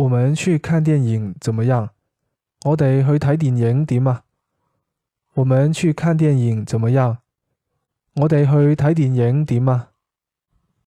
我们去看电影怎么样？我哋去睇电影点啊？我们去看电影怎么样？我哋去睇电影点啊？